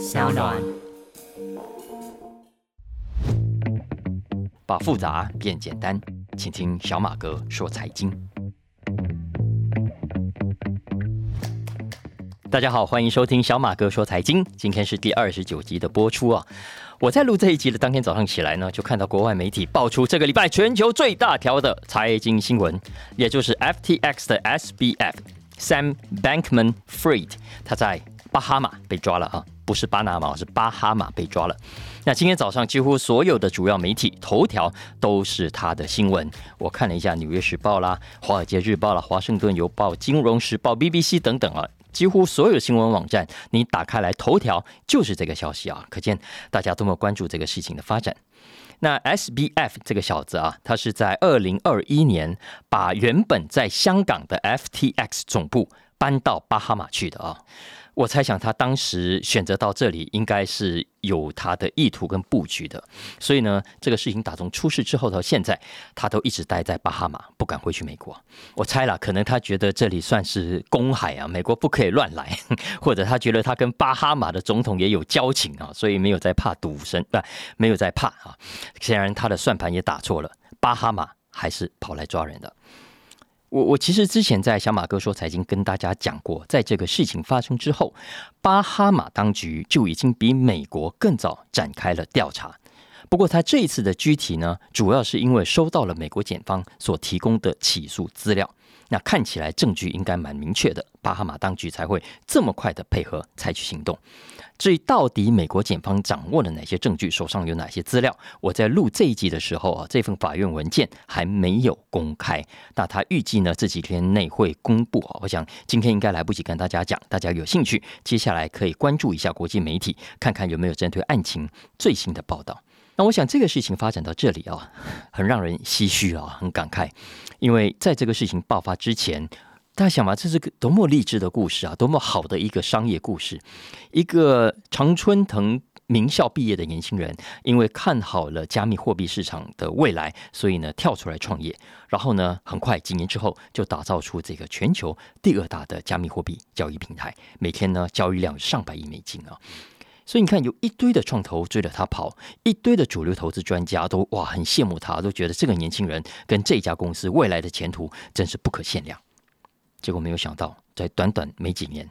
小暖。把复杂变简单，请听小马哥说财经。大家好，欢迎收听小马哥说财经。今天是第二十九集的播出啊！我在录这一集的当天早上起来呢，就看到国外媒体爆出这个礼拜全球最大条的财经新闻，也就是 FTX 的 SBF Sam Bankman-Fried，他在巴哈马被抓了啊！不是巴拿马，是巴哈马被抓了。那今天早上几乎所有的主要媒体头条都是他的新闻。我看了一下《纽约时报》啦、《华尔街日报》啦、《华盛顿邮报》、《金融时报》、BBC 等等啊，几乎所有新闻网站你打开来头条就是这个消息啊，可见大家多么关注这个事情的发展。那 SBF 这个小子啊，他是在二零二一年把原本在香港的 FTX 总部搬到巴哈马去的啊。我猜想他当时选择到这里，应该是有他的意图跟布局的。所以呢，这个事情打从出事之后到现在，他都一直待在巴哈马，不敢回去美国。我猜了，可能他觉得这里算是公海啊，美国不可以乱来，或者他觉得他跟巴哈马的总统也有交情啊，所以没有在怕赌神，不，没有在怕啊。显然他的算盘也打错了，巴哈马还是跑来抓人的。我我其实之前在小马哥说财经跟大家讲过，在这个事情发生之后，巴哈马当局就已经比美国更早展开了调查。不过他这一次的具体呢，主要是因为收到了美国检方所提供的起诉资料。那看起来证据应该蛮明确的，巴哈马当局才会这么快的配合采取行动。至于到底美国检方掌握了哪些证据，手上有哪些资料，我在录这一集的时候啊，这份法院文件还没有公开。那他预计呢这几天内会公布啊，我想今天应该来不及跟大家讲，大家有兴趣，接下来可以关注一下国际媒体，看看有没有针对案情最新的报道。那我想这个事情发展到这里啊，很让人唏嘘啊，很感慨。因为在这个事情爆发之前，大家想嘛，这是个多么励志的故事啊，多么好的一个商业故事。一个常春藤名校毕业的年轻人，因为看好了加密货币市场的未来，所以呢跳出来创业，然后呢很快几年之后就打造出这个全球第二大的加密货币交易平台，每天呢交易量上百亿美金啊。所以你看，有一堆的创投追着他跑，一堆的主流投资专家都哇很羡慕他，都觉得这个年轻人跟这家公司未来的前途真是不可限量。结果没有想到，在短短没几年，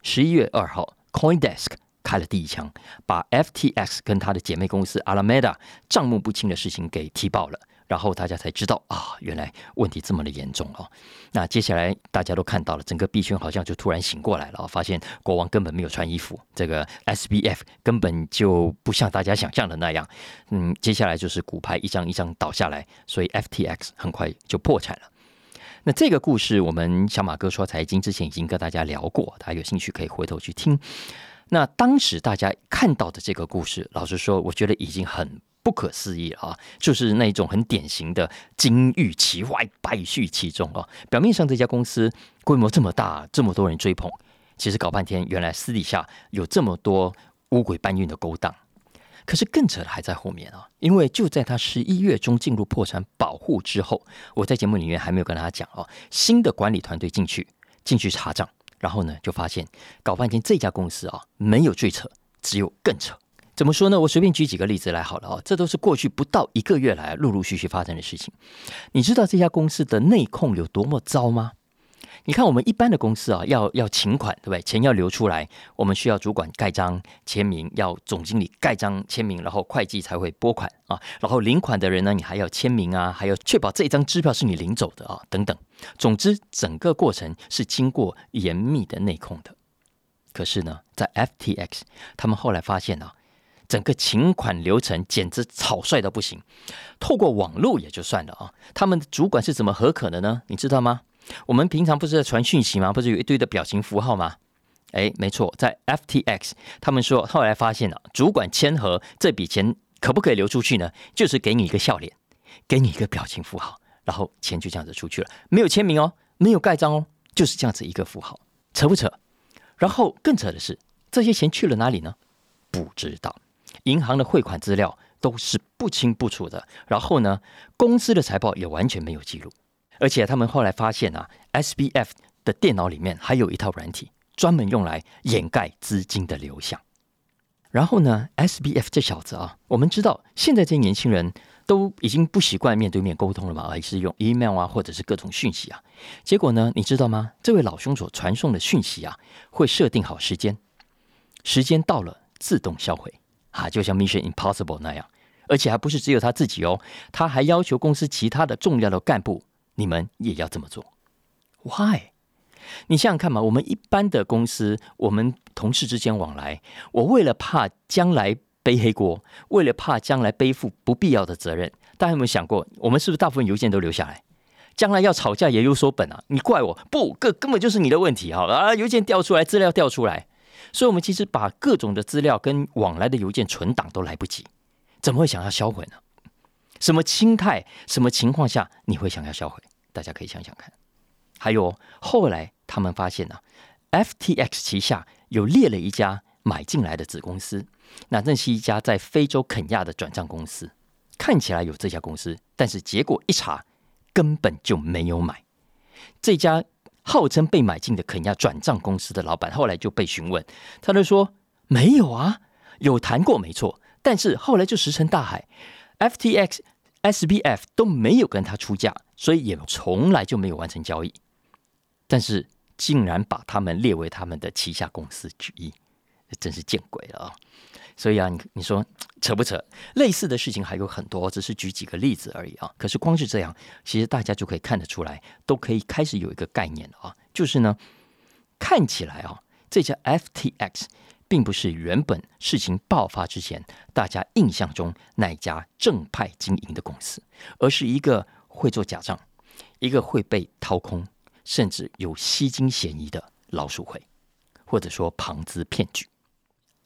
十一月二号，CoinDesk 开了第一枪，把 FTX 跟他的姐妹公司 Alameda 账目不清的事情给踢爆了。然后大家才知道啊，原来问题这么的严重哦。那接下来大家都看到了，整个币圈好像就突然醒过来了，发现国王根本没有穿衣服，这个 SBF 根本就不像大家想象的那样。嗯，接下来就是股牌一张一张倒下来，所以 FTX 很快就破产了。那这个故事，我们小马哥说财经之前已经跟大家聊过，大家有兴趣可以回头去听。那当时大家看到的这个故事，老实说，我觉得已经很。不可思议啊！就是那种很典型的金玉其外，败絮其中啊。表面上这家公司规模这么大，这么多人追捧，其实搞半天，原来私底下有这么多乌鬼搬运的勾当。可是更扯的还在后面啊！因为就在他十一月中进入破产保护之后，我在节目里面还没有跟大家讲哦，新的管理团队进去进去查账，然后呢就发现搞半天这家公司啊没有最扯，只有更扯。怎么说呢？我随便举几个例子来好了哦，这都是过去不到一个月来陆陆续续发生的事情。你知道这家公司的内控有多么糟吗？你看我们一般的公司啊，要要请款，对不对？钱要流出来，我们需要主管盖章签名，要总经理盖章签名，然后会计才会拨款啊。然后领款的人呢，你还要签名啊，还要确保这张支票是你领走的啊，等等。总之，整个过程是经过严密的内控的。可是呢，在 FTX，他们后来发现啊。整个请款流程简直草率到不行，透过网络也就算了啊，他们的主管是怎么合可的呢？你知道吗？我们平常不是在传讯息吗？不是有一堆的表情符号吗？哎，没错，在 FTX，他们说后来发现了，主管签合这笔钱可不可以流出去呢？就是给你一个笑脸，给你一个表情符号，然后钱就这样子出去了，没有签名哦，没有盖章哦，就是这样子一个符号，扯不扯？然后更扯的是，这些钱去了哪里呢？不知道。银行的汇款资料都是不清不楚的，然后呢，公司的财报也完全没有记录，而且他们后来发现啊，SBF 的电脑里面还有一套软体，专门用来掩盖资金的流向。然后呢，SBF 这小子啊，我们知道现在这些年轻人都已经不习惯面对面沟通了嘛，而是用 email 啊，或者是各种讯息啊。结果呢，你知道吗？这位老兄所传送的讯息啊，会设定好时间，时间到了自动销毁啊，就像 Mission Impossible 那样。而且还不是只有他自己哦，他还要求公司其他的重要的干部，你们也要这么做。Why？你想想看嘛，我们一般的公司，我们同事之间往来，我为了怕将来背黑锅，为了怕将来背负不必要的责任，大家有没有想过，我们是不是大部分邮件都留下来？将来要吵架也有所本啊！你怪我不，根根本就是你的问题啊！啊，邮件调出来，资料调出来，所以我们其实把各种的资料跟往来的邮件存档都来不及，怎么会想要销毁呢？什么心态？什么情况下你会想要销毁？大家可以想想看。还有后来他们发现呢，FTX 旗下有列了一家买进来的子公司，那那是一家在非洲肯亚的转账公司，看起来有这家公司，但是结果一查根本就没有买。这家号称被买进的肯亚转账公司的老板后来就被询问，他就说没有啊，有谈过没错，但是后来就石沉大海，FTX、SBF 都没有跟他出价，所以也从来就没有完成交易。但是竟然把他们列为他们的旗下公司之一，真是见鬼了啊！所以啊，你你说 扯不扯？类似的事情还有很多，只是举几个例子而已啊。可是光是这样，其实大家就可以看得出来，都可以开始有一个概念了啊，就是呢，看起来啊，这家 FTX 并不是原本事情爆发之前大家印象中那一家正派经营的公司，而是一个会做假账，一个会被掏空。甚至有吸金嫌疑的老鼠会，或者说庞资骗局。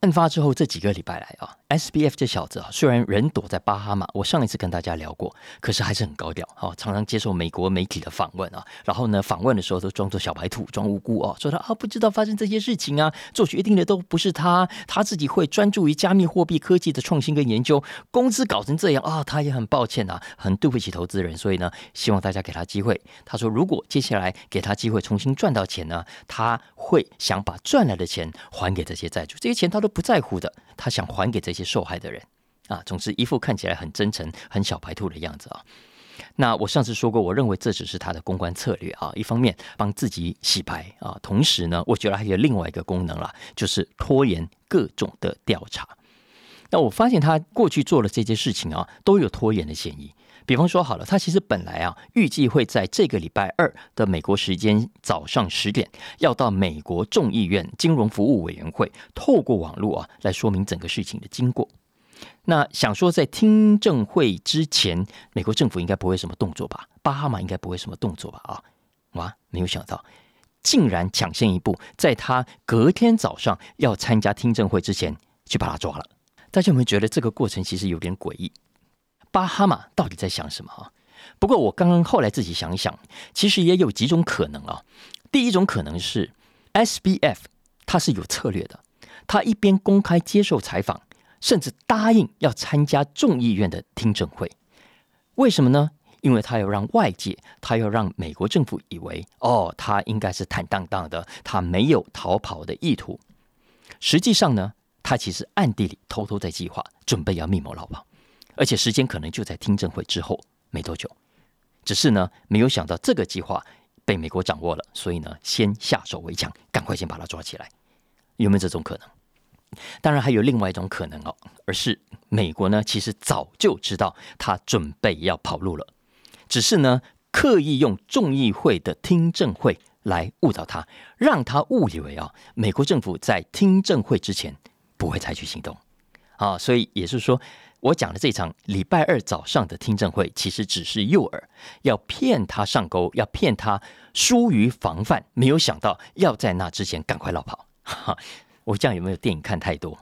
案发之后这几个礼拜来啊，SBF 这小子啊，虽然人躲在巴哈马，我上一次跟大家聊过，可是还是很高调啊，常常接受美国媒体的访问啊。然后呢，访问的时候都装作小白兔，装无辜啊，说他啊不知道发生这些事情啊，做决定的都不是他，他自己会专注于加密货币科技的创新跟研究，公司搞成这样啊，他也很抱歉啊，很对不起投资人，所以呢，希望大家给他机会。他说，如果接下来给他机会重新赚到钱呢，他会想把赚来的钱还给这些债主，这些钱他都。不在乎的，他想还给这些受害的人啊。总之，一副看起来很真诚、很小白兔的样子啊。那我上次说过，我认为这只是他的公关策略啊。一方面帮自己洗白啊，同时呢，我觉得还有另外一个功能啦，就是拖延各种的调查。那我发现他过去做了这些事情啊，都有拖延的嫌疑。比方说好了，他其实本来啊，预计会在这个礼拜二的美国时间早上十点，要到美国众议院金融服务委员会，透过网络啊，来说明整个事情的经过。那想说在听证会之前，美国政府应该不会什么动作吧？巴哈马应该不会什么动作吧？啊，哇，没有想到，竟然抢先一步，在他隔天早上要参加听证会之前，去把他抓了。大家有没有觉得这个过程其实有点诡异？巴哈马到底在想什么啊？不过我刚刚后来自己想一想，其实也有几种可能啊。第一种可能是 SBF 他是有策略的，他一边公开接受采访，甚至答应要参加众议院的听证会。为什么呢？因为他要让外界，他要让美国政府以为，哦，他应该是坦荡荡的，他没有逃跑的意图。实际上呢，他其实暗地里偷偷在计划，准备要密谋逃跑。而且时间可能就在听证会之后没多久，只是呢没有想到这个计划被美国掌握了，所以呢先下手为强，赶快先把他抓起来。有没有这种可能？当然还有另外一种可能哦，而是美国呢其实早就知道他准备要跑路了，只是呢刻意用众议会的听证会来误导他，让他误以为啊美国政府在听证会之前不会采取行动啊，所以也是说。我讲的这场礼拜二早上的听证会，其实只是诱饵，要骗他上钩，要骗他疏于防范。没有想到要在那之前赶快落跑。我这样有没有电影看太多？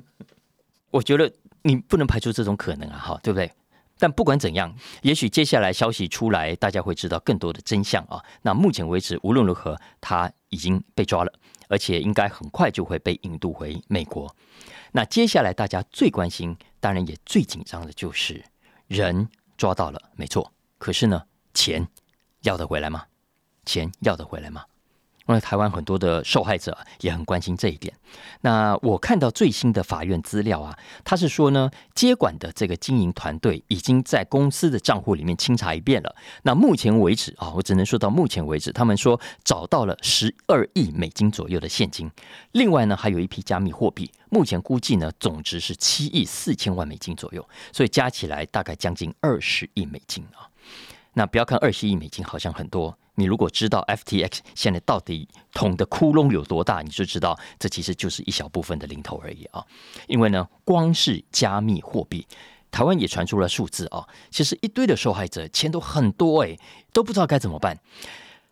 我觉得你不能排除这种可能啊，哈，对不对？但不管怎样，也许接下来消息出来，大家会知道更多的真相啊。那目前为止，无论如何，他已经被抓了，而且应该很快就会被引渡回美国。那接下来大家最关心，当然也最紧张的就是人抓到了，没错。可是呢，钱要得回来吗？钱要得回来吗？因为台湾很多的受害者也很关心这一点。那我看到最新的法院资料啊，他是说呢，接管的这个经营团队已经在公司的账户里面清查一遍了。那目前为止啊，我只能说到目前为止，他们说找到了十二亿美金左右的现金，另外呢还有一批加密货币，目前估计呢总值是七亿四千万美金左右，所以加起来大概将近二十亿美金啊。那不要看二十亿美金好像很多。你如果知道 FTX 现在到底捅的窟窿有多大，你就知道这其实就是一小部分的零头而已啊！因为呢，光是加密货币，台湾也传出了数字啊，其实一堆的受害者钱都很多哎，都不知道该怎么办。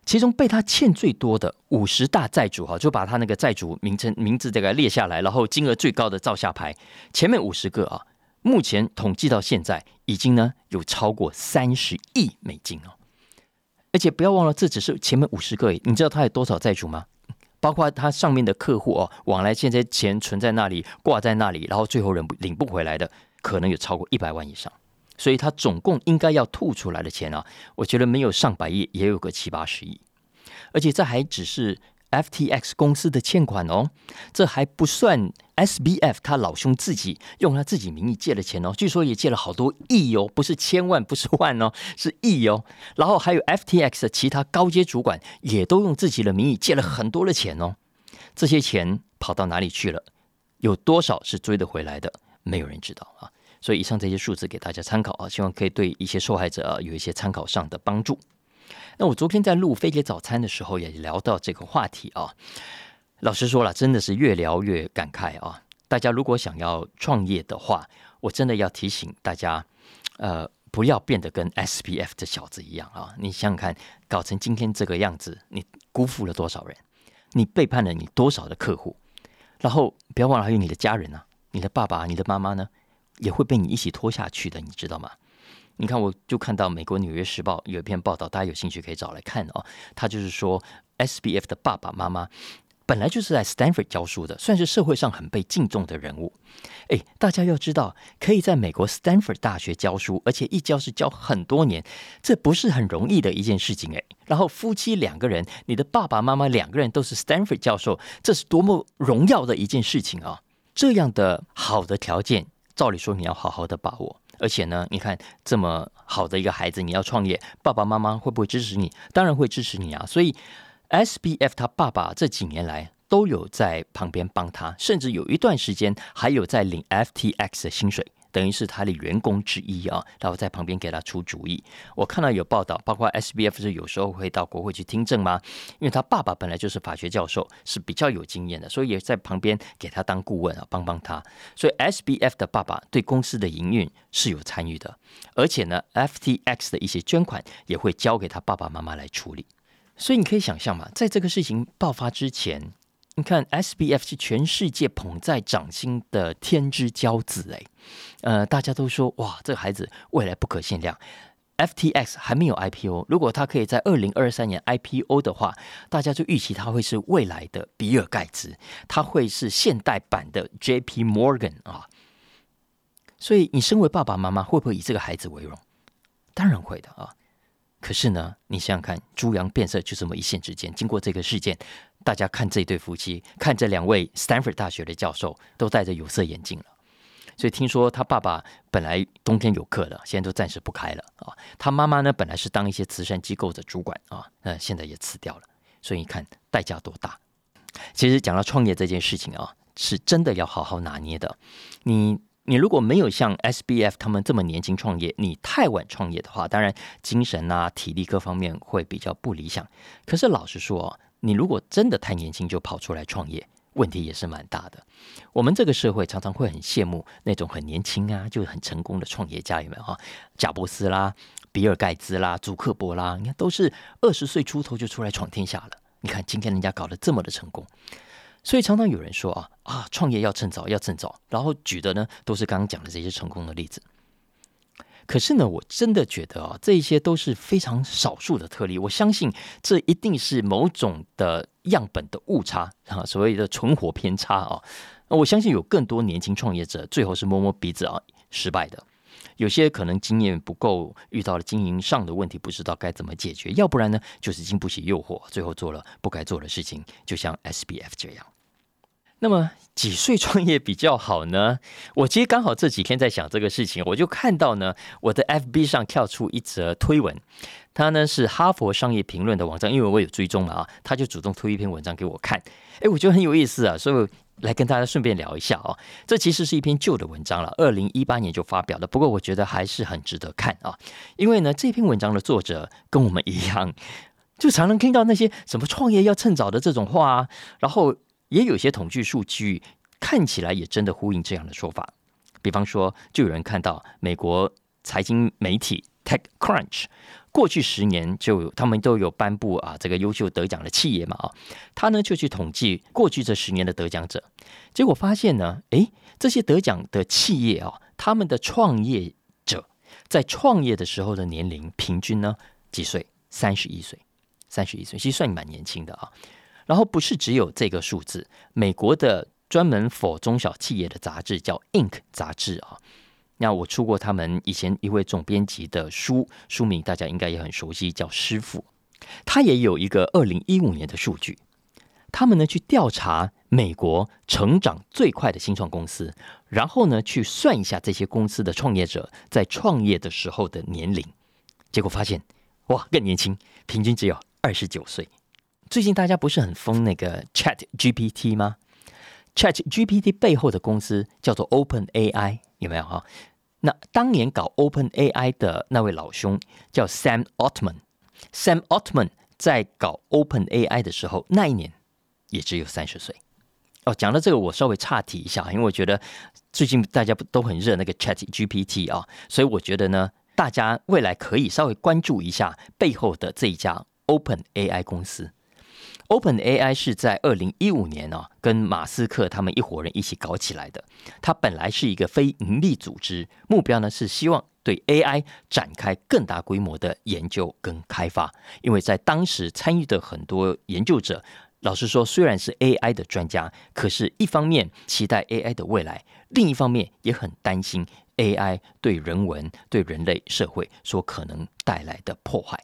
其中被他欠最多的五十大债主哈，就把他那个债主名称名字这个列下来，然后金额最高的照下牌，前面五十个啊，目前统计到现在已经呢有超过三十亿美金哦。而且不要忘了，这只是前面五十个，你知道他有多少债主吗？包括他上面的客户哦，往来现在钱存在那里，挂在那里，然后最后人领不回来的，可能有超过一百万以上。所以他总共应该要吐出来的钱啊，我觉得没有上百亿，也有个七八十亿。而且这还只是。FTX 公司的欠款哦，这还不算 SBF 他老兄自己用他自己名义借的钱哦，据说也借了好多亿哦，不是千万，不是万哦，是亿哦。然后还有 FTX 的其他高阶主管也都用自己的名义借了很多的钱哦，这些钱跑到哪里去了？有多少是追得回来的？没有人知道啊。所以以上这些数字给大家参考啊，希望可以对一些受害者有一些参考上的帮助。那我昨天在录飞碟早餐的时候，也聊到这个话题啊。老实说了，真的是越聊越感慨啊。大家如果想要创业的话，我真的要提醒大家，呃，不要变得跟 S P F 这小子一样啊。你想想看，搞成今天这个样子，你辜负了多少人？你背叛了你多少的客户？然后不要忘了，还有你的家人呢，你的爸爸、你的妈妈呢，也会被你一起拖下去的，你知道吗？你看，我就看到美国《纽约时报》有一篇报道，大家有兴趣可以找来看哦。他就是说，S B F 的爸爸妈妈本来就是在 Stanford 教书的，算是社会上很被敬重的人物。哎，大家要知道，可以在美国 Stanford 大学教书，而且一教是教很多年，这不是很容易的一件事情哎。然后夫妻两个人，你的爸爸妈妈两个人都是 Stanford 教授，这是多么荣耀的一件事情啊！这样的好的条件，照理说你要好好的把握。而且呢，你看这么好的一个孩子，你要创业，爸爸妈妈会不会支持你？当然会支持你啊！所以，S B F 他爸爸这几年来都有在旁边帮他，甚至有一段时间还有在领 F T X 的薪水。等于是他的员工之一啊，然后在旁边给他出主意。我看到有报道，包括 S B F 是有时候会到国会去听证吗？因为他爸爸本来就是法学教授，是比较有经验的，所以也在旁边给他当顾问啊，帮帮他。所以 S B F 的爸爸对公司的营运是有参与的，而且呢，F T X 的一些捐款也会交给他爸爸妈妈来处理。所以你可以想象嘛，在这个事情爆发之前。你看，S B F 是全世界捧在掌心的天之骄子哎，呃，大家都说哇，这个孩子未来不可限量。F T X 还没有 I P O，如果他可以在二零二三年 I P O 的话，大家就预期他会是未来的比尔盖茨，他会是现代版的 J P Morgan 啊。所以，你身为爸爸妈妈，会不会以这个孩子为荣？当然会的啊。可是呢，你想想看，猪羊变色就这么一线之间，经过这个事件。大家看这对夫妻，看这两位 Stanford 大学的教授都戴着有色眼镜了。所以听说他爸爸本来冬天有课的，现在都暂时不开了啊。他妈妈呢，本来是当一些慈善机构的主管啊，那现在也辞掉了。所以你看代价多大。其实讲到创业这件事情啊，是真的要好好拿捏的。你你如果没有像 SBF 他们这么年轻创业，你太晚创业的话，当然精神啊、体力各方面会比较不理想。可是老实说。你如果真的太年轻就跑出来创业，问题也是蛮大的。我们这个社会常常会很羡慕那种很年轻啊，就很成功的创业家，有没有哈？贾伯斯啦、比尔盖茨啦、祖克伯啦，你看都是二十岁出头就出来闯天下了。你看今天人家搞得这么的成功，所以常常有人说啊啊，创业要趁早，要趁早，然后举的呢都是刚刚讲的这些成功的例子。可是呢，我真的觉得啊，这一些都是非常少数的特例。我相信这一定是某种的样本的误差啊，所谓的存活偏差啊。我相信有更多年轻创业者最后是摸摸鼻子啊失败的。有些可能经验不够，遇到了经营上的问题，不知道该怎么解决；要不然呢，就是经不起诱惑，最后做了不该做的事情，就像 SBF 这样。那么几岁创业比较好呢？我其实刚好这几天在想这个事情，我就看到呢，我的 FB 上跳出一则推文，它呢是哈佛商业评论的网站，因为我有追踪嘛啊，他就主动推一篇文章给我看，哎，我觉得很有意思啊，所以来跟大家顺便聊一下啊。这其实是一篇旧的文章了，二零一八年就发表了，不过我觉得还是很值得看啊，因为呢这篇文章的作者跟我们一样，就常常听到那些什么创业要趁早的这种话啊，然后。也有些统计数据看起来也真的呼应这样的说法，比方说，就有人看到美国财经媒体 TechCrunch 过去十年就他们都有颁布啊这个优秀得奖的企业嘛啊，他呢就去统计过去这十年的得奖者，结果发现呢，诶，这些得奖的企业啊，他们的创业者在创业的时候的年龄平均呢几岁？三十一岁，三十一岁，其实算蛮年轻的啊。然后不是只有这个数字，美国的专门否中小企业的杂志叫《Inc》杂志啊。那我出过他们以前一位总编辑的书，书名大家应该也很熟悉，叫《师傅》。他也有一个二零一五年的数据，他们呢去调查美国成长最快的新创公司，然后呢去算一下这些公司的创业者在创业的时候的年龄，结果发现哇更年轻，平均只有二十九岁。最近大家不是很疯那个 Chat GPT 吗？Chat GPT 背后的公司叫做 Open AI，有没有哈？那当年搞 Open AI 的那位老兄叫 Sam Altman。Sam Altman 在搞 Open AI 的时候，那一年也只有三十岁。哦，讲到这个，我稍微岔题一下，因为我觉得最近大家不都很热那个 Chat GPT 啊，所以我觉得呢，大家未来可以稍微关注一下背后的这一家 Open AI 公司。Open AI 是在二零一五年哦，跟马斯克他们一伙人一起搞起来的。它本来是一个非盈利组织，目标呢是希望对 AI 展开更大规模的研究跟开发。因为在当时参与的很多研究者，老实说，虽然是 AI 的专家，可是一方面期待 AI 的未来，另一方面也很担心 AI 对人文、对人类社会所可能带来的破坏。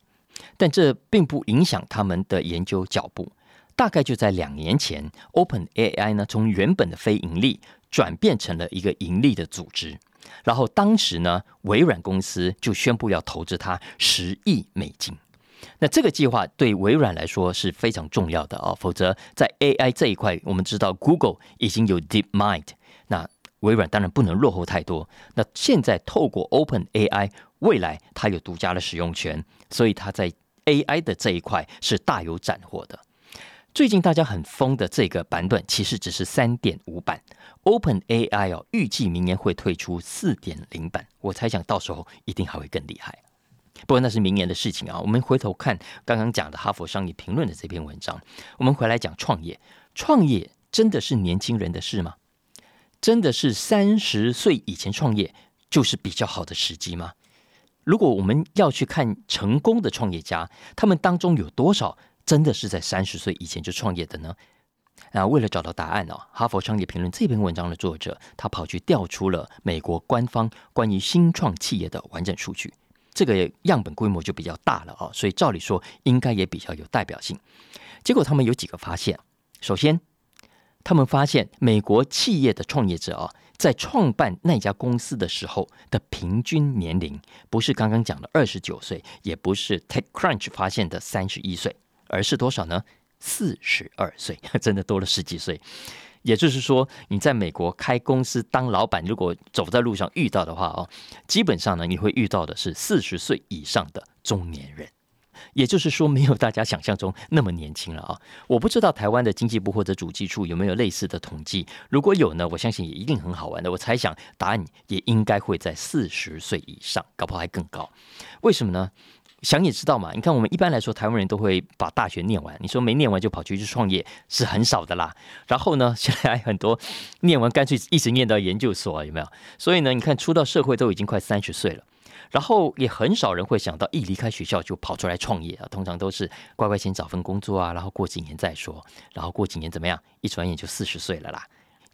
但这并不影响他们的研究脚步。大概就在两年前，Open AI 呢从原本的非盈利转变成了一个盈利的组织。然后当时呢，微软公司就宣布要投资它十亿美金。那这个计划对微软来说是非常重要的啊，否则在 AI 这一块，我们知道 Google 已经有 DeepMind，那微软当然不能落后太多。那现在透过 Open AI，未来它有独家的使用权。所以他在 AI 的这一块是大有斩获的。最近大家很疯的这个版本，其实只是三点五版。Open AI 哦，预计明年会推出四点零版，我猜想到时候一定还会更厉害。不过那是明年的事情啊。我们回头看刚刚讲的《哈佛商业评论》的这篇文章，我们回来讲创业。创业真的是年轻人的事吗？真的是三十岁以前创业就是比较好的时机吗？如果我们要去看成功的创业家，他们当中有多少真的是在三十岁以前就创业的呢？那为了找到答案哦，《哈佛商业评论》这篇文章的作者他跑去调出了美国官方关于新创企业的完整数据，这个样本规模就比较大了哦，所以照理说应该也比较有代表性。结果他们有几个发现，首先。他们发现，美国企业的创业者啊，在创办那家公司的时候的平均年龄，不是刚刚讲的二十九岁，也不是 TechCrunch 发现的三十一岁，而是多少呢？四十二岁，真的多了十几岁。也就是说，你在美国开公司当老板，如果走在路上遇到的话哦，基本上呢，你会遇到的是四十岁以上的中年人。也就是说，没有大家想象中那么年轻了啊！我不知道台湾的经济部或者主计处有没有类似的统计，如果有呢，我相信也一定很好玩的。我猜想答案也应该会在四十岁以上，搞不好还更高。为什么呢？想也知道嘛。你看，我们一般来说，台湾人都会把大学念完，你说没念完就跑去去创业是很少的啦。然后呢，现在还很多念完干脆一直念到研究所，有没有？所以呢，你看出到社会都已经快三十岁了。然后也很少人会想到一离开学校就跑出来创业啊，通常都是乖乖先找份工作啊，然后过几年再说，然后过几年怎么样？一转眼就四十岁了啦。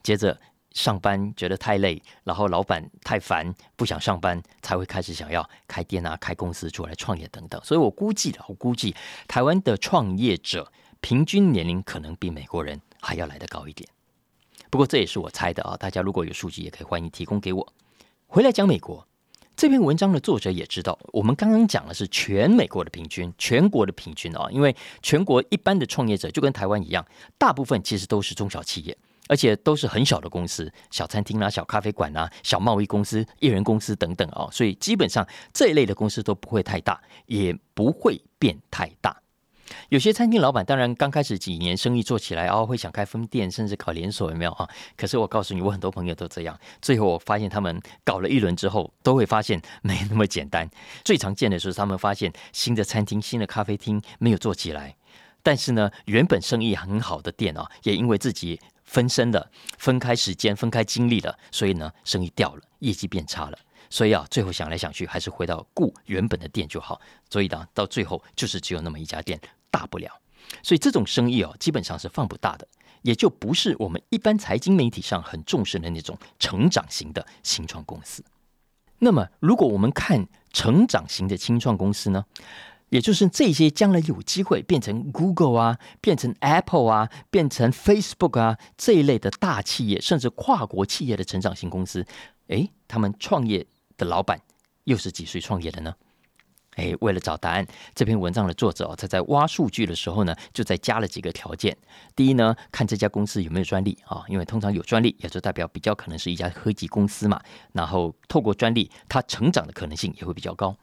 接着上班觉得太累，然后老板太烦，不想上班，才会开始想要开店啊、开公司出来创业等等。所以我估计的，我估计台湾的创业者平均年龄可能比美国人还要来得高一点。不过这也是我猜的啊，大家如果有数据，也可以欢迎提供给我。回来讲美国。这篇文章的作者也知道，我们刚刚讲的是全美国的平均，全国的平均啊，因为全国一般的创业者就跟台湾一样，大部分其实都是中小企业，而且都是很小的公司，小餐厅啦、小咖啡馆啦、小贸易公司、艺人公司等等啊，所以基本上这一类的公司都不会太大，也不会变太大。有些餐厅老板当然刚开始几年生意做起来哦，会想开分店，甚至搞连锁，有没有哈？可是我告诉你，我很多朋友都这样。最后我发现他们搞了一轮之后，都会发现没那么简单。最常见的是他们发现新的餐厅、新的咖啡厅没有做起来，但是呢，原本生意很好的店啊，也因为自己分身了、分开时间、分开精力了，所以呢，生意掉了，业绩变差了。所以啊，最后想来想去，还是回到雇原本的店就好。所以呢，到最后就是只有那么一家店，大不了。所以这种生意哦，基本上是放不大的，也就不是我们一般财经媒体上很重视的那种成长型的新创公司。那么，如果我们看成长型的新创公司呢，也就是这些将来有机会变成 Google 啊、变成 Apple 啊、变成 Facebook 啊这一类的大企业，甚至跨国企业的成长型公司，诶，他们创业。的老板又是几岁创业的呢？哎，为了找答案，这篇文章的作者哦，他在挖数据的时候呢，就在加了几个条件。第一呢，看这家公司有没有专利啊，因为通常有专利，也就代表比较可能是一家科技公司嘛。然后透过专利，它成长的可能性也会比较高。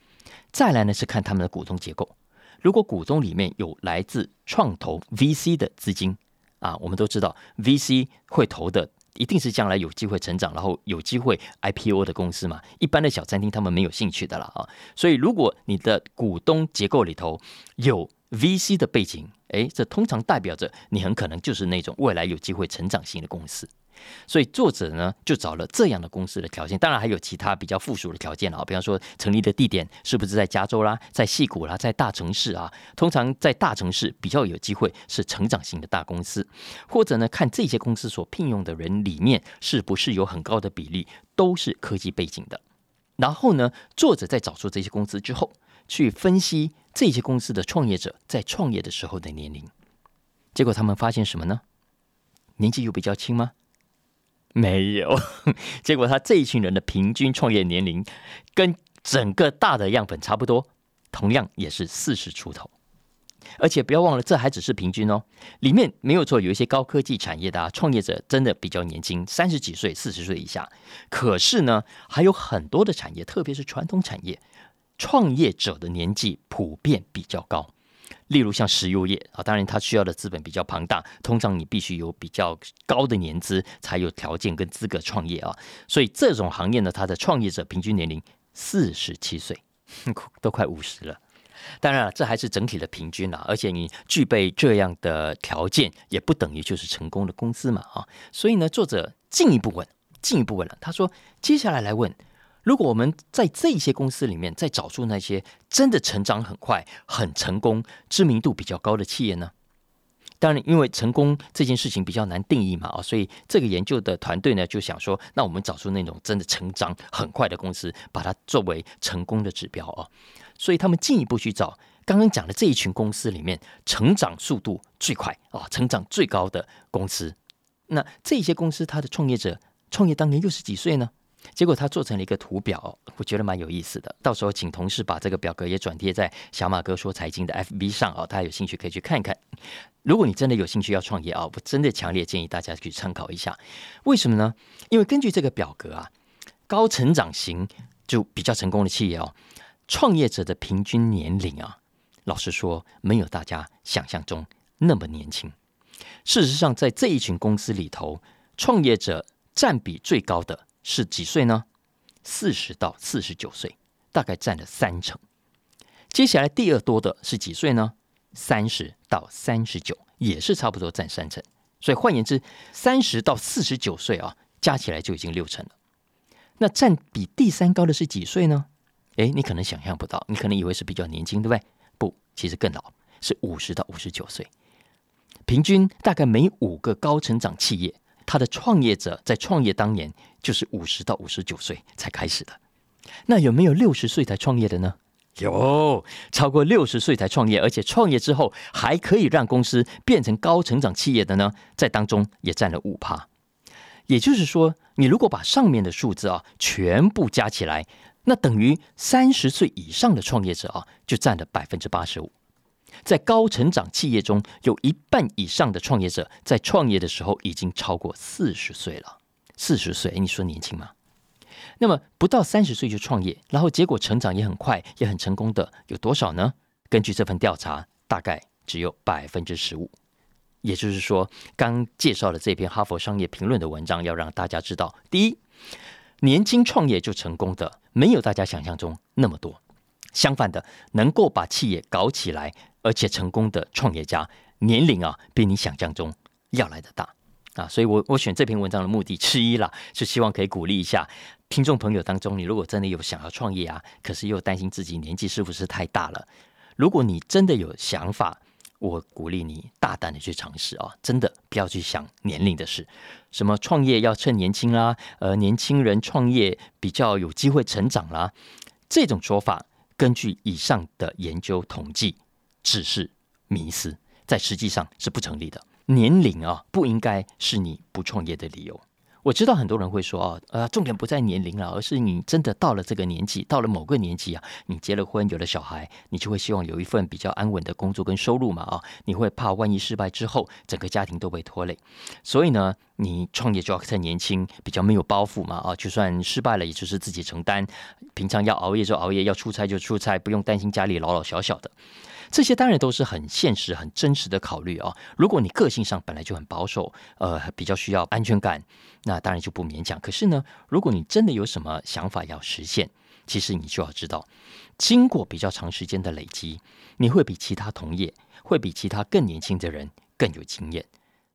再来呢，是看他们的股东结构。如果股东里面有来自创投 VC 的资金啊，我们都知道 VC 会投的。一定是将来有机会成长，然后有机会 IPO 的公司嘛？一般的小餐厅他们没有兴趣的了啊。所以，如果你的股东结构里头有 VC 的背景，诶，这通常代表着你很可能就是那种未来有机会成长型的公司。所以作者呢就找了这样的公司的条件，当然还有其他比较附属的条件啊，比方说成立的地点是不是在加州啦，在戏谷啦，在大城市啊？通常在大城市比较有机会是成长型的大公司，或者呢看这些公司所聘用的人里面是不是有很高的比例都是科技背景的。然后呢，作者在找出这些公司之后，去分析这些公司的创业者在创业的时候的年龄，结果他们发现什么呢？年纪又比较轻吗？没有，结果他这一群人的平均创业年龄跟整个大的样本差不多，同样也是四十出头。而且不要忘了，这还只是平均哦，里面没有错，有一些高科技产业的创业者真的比较年轻，三十几岁、四十岁以下。可是呢，还有很多的产业，特别是传统产业，创业者的年纪普遍比较高。例如像石油业啊，当然它需要的资本比较庞大，通常你必须有比较高的年资才有条件跟资格创业啊。所以这种行业呢，它的创业者平均年龄四十七岁，都快五十了。当然了，这还是整体的平均啊，而且你具备这样的条件，也不等于就是成功的公司嘛啊。所以呢，作者进一步问，进一步问了，他说：接下来来问。如果我们在这些公司里面再找出那些真的成长很快、很成功、知名度比较高的企业呢？当然，因为成功这件事情比较难定义嘛，啊，所以这个研究的团队呢就想说，那我们找出那种真的成长很快的公司，把它作为成功的指标啊。所以他们进一步去找刚刚讲的这一群公司里面成长速度最快啊、成长最高的公司。那这些公司它的创业者创业当年又是几岁呢？结果他做成了一个图表，我觉得蛮有意思的。到时候请同事把这个表格也转贴在小马哥说财经的 FB 上啊，大家有兴趣可以去看看。如果你真的有兴趣要创业啊，我真的强烈建议大家去参考一下。为什么呢？因为根据这个表格啊，高成长型就比较成功的企业哦，创业者的平均年龄啊，老实说没有大家想象中那么年轻。事实上，在这一群公司里头，创业者占比最高的。是几岁呢？四十到四十九岁，大概占了三成。接下来第二多的是几岁呢？三十到三十九，也是差不多占三成。所以换言之，三十到四十九岁啊，加起来就已经六成了。那占比第三高的是几岁呢？诶，你可能想象不到，你可能以为是比较年轻，对不对？不，其实更老，是五十到五十九岁。平均大概每五个高成长企业。他的创业者在创业当年就是五十到五十九岁才开始的。那有没有六十岁才创业的呢？有，超过六十岁才创业，而且创业之后还可以让公司变成高成长企业的呢，在当中也占了五趴。也就是说，你如果把上面的数字啊全部加起来，那等于三十岁以上的创业者啊就占了百分之八十五。在高成长企业中，有一半以上的创业者在创业的时候已经超过四十岁了。四十岁，你说年轻吗？那么不到三十岁就创业，然后结果成长也很快，也很成功的有多少呢？根据这份调查，大概只有百分之十五。也就是说，刚介绍了这篇《哈佛商业评论》的文章，要让大家知道：第一，年轻创业就成功的没有大家想象中那么多。相反的，能够把企业搞起来而且成功的创业家，年龄啊比你想象中要来的大啊。所以我我选这篇文章的目的之一啦，是希望可以鼓励一下。听众朋友当中，你如果真的有想要创业啊，可是又担心自己年纪是不是太大了？如果你真的有想法，我鼓励你大胆的去尝试啊！真的不要去想年龄的事，什么创业要趁年轻啦，呃，年轻人创业比较有机会成长啦，这种说法，根据以上的研究统计，只是迷思，在实际上是不成立的。年龄啊，不应该是你不创业的理由。我知道很多人会说啊，呃，重点不在年龄了，而是你真的到了这个年纪，到了某个年纪啊，你结了婚，有了小孩，你就会希望有一份比较安稳的工作跟收入嘛啊，你会怕万一失败之后，整个家庭都被拖累，所以呢，你创业就要趁年轻，比较没有包袱嘛啊，就算失败了，也就是自己承担，平常要熬夜就熬夜，要出差就出差，不用担心家里老老小小的。这些当然都是很现实、很真实的考虑啊。如果你个性上本来就很保守，呃，比较需要安全感，那当然就不勉强。可是呢，如果你真的有什么想法要实现，其实你就要知道，经过比较长时间的累积，你会比其他同业，会比其他更年轻的人更有经验。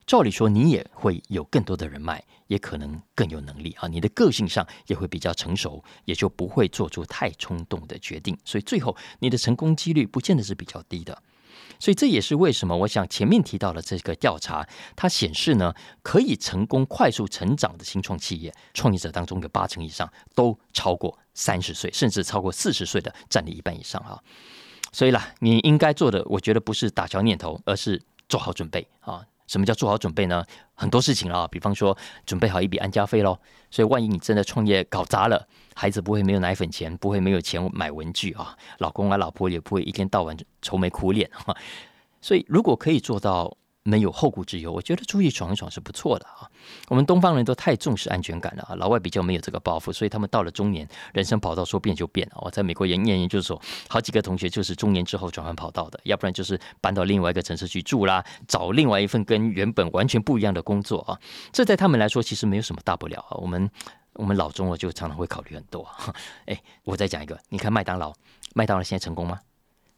照理说，你也会有更多的人脉，也可能更有能力啊。你的个性上也会比较成熟，也就不会做出太冲动的决定。所以最后，你的成功几率不见得是比较低的。所以这也是为什么我想前面提到了这个调查，它显示呢，可以成功快速成长的新创企业创业者当中，有八成以上都超过三十岁，甚至超过四十岁的占了一半以上啊。所以啦，你应该做的，我觉得不是打消念头，而是做好准备啊。什么叫做好准备呢？很多事情啊，比方说准备好一笔安家费喽。所以万一你真的创业搞砸了，孩子不会没有奶粉钱，不会没有钱买文具啊，老公啊老婆也不会一天到晚愁眉苦脸哈。所以如果可以做到。没有后顾之忧，我觉得出去闯一闯是不错的啊。我们东方人都太重视安全感了啊，老外比较没有这个包袱，所以他们到了中年，人生跑道说变就变了。我在美国研念研究所，好几个同学就是中年之后转换跑道的，要不然就是搬到另外一个城市去住啦，找另外一份跟原本完全不一样的工作啊。这在他们来说其实没有什么大不了啊。我们我们老中了就常常会考虑很多。哎，我再讲一个，你看麦当劳，麦当劳现在成功吗？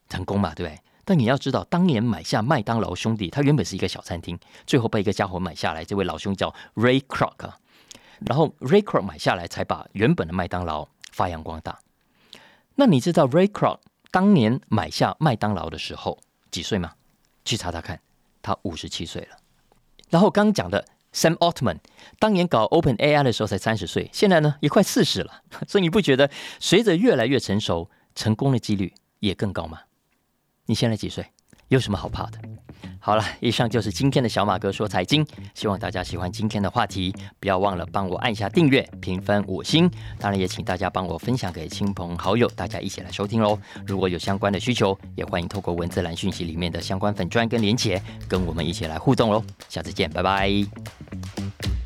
成功嘛，对不对？但你要知道，当年买下麦当劳兄弟，他原本是一个小餐厅，最后被一个家伙买下来。这位老兄叫 Ray Kroc，然后 Ray Kroc 买下来，才把原本的麦当劳发扬光大。那你知道 Ray Kroc 当年买下麦当劳的时候几岁吗？去查查看，他五十七岁了。然后刚刚讲的 Sam Altman 当年搞 Open AI 的时候才三十岁，现在呢也快四十了。所以你不觉得随着越来越成熟，成功的几率也更高吗？你现在几岁？有什么好怕的？好了，以上就是今天的小马哥说财经，希望大家喜欢今天的话题，不要忘了帮我按下订阅、评分五星，当然也请大家帮我分享给亲朋好友，大家一起来收听喽。如果有相关的需求，也欢迎透过文字栏讯息里面的相关粉砖跟连结，跟我们一起来互动喽。下次见，拜拜。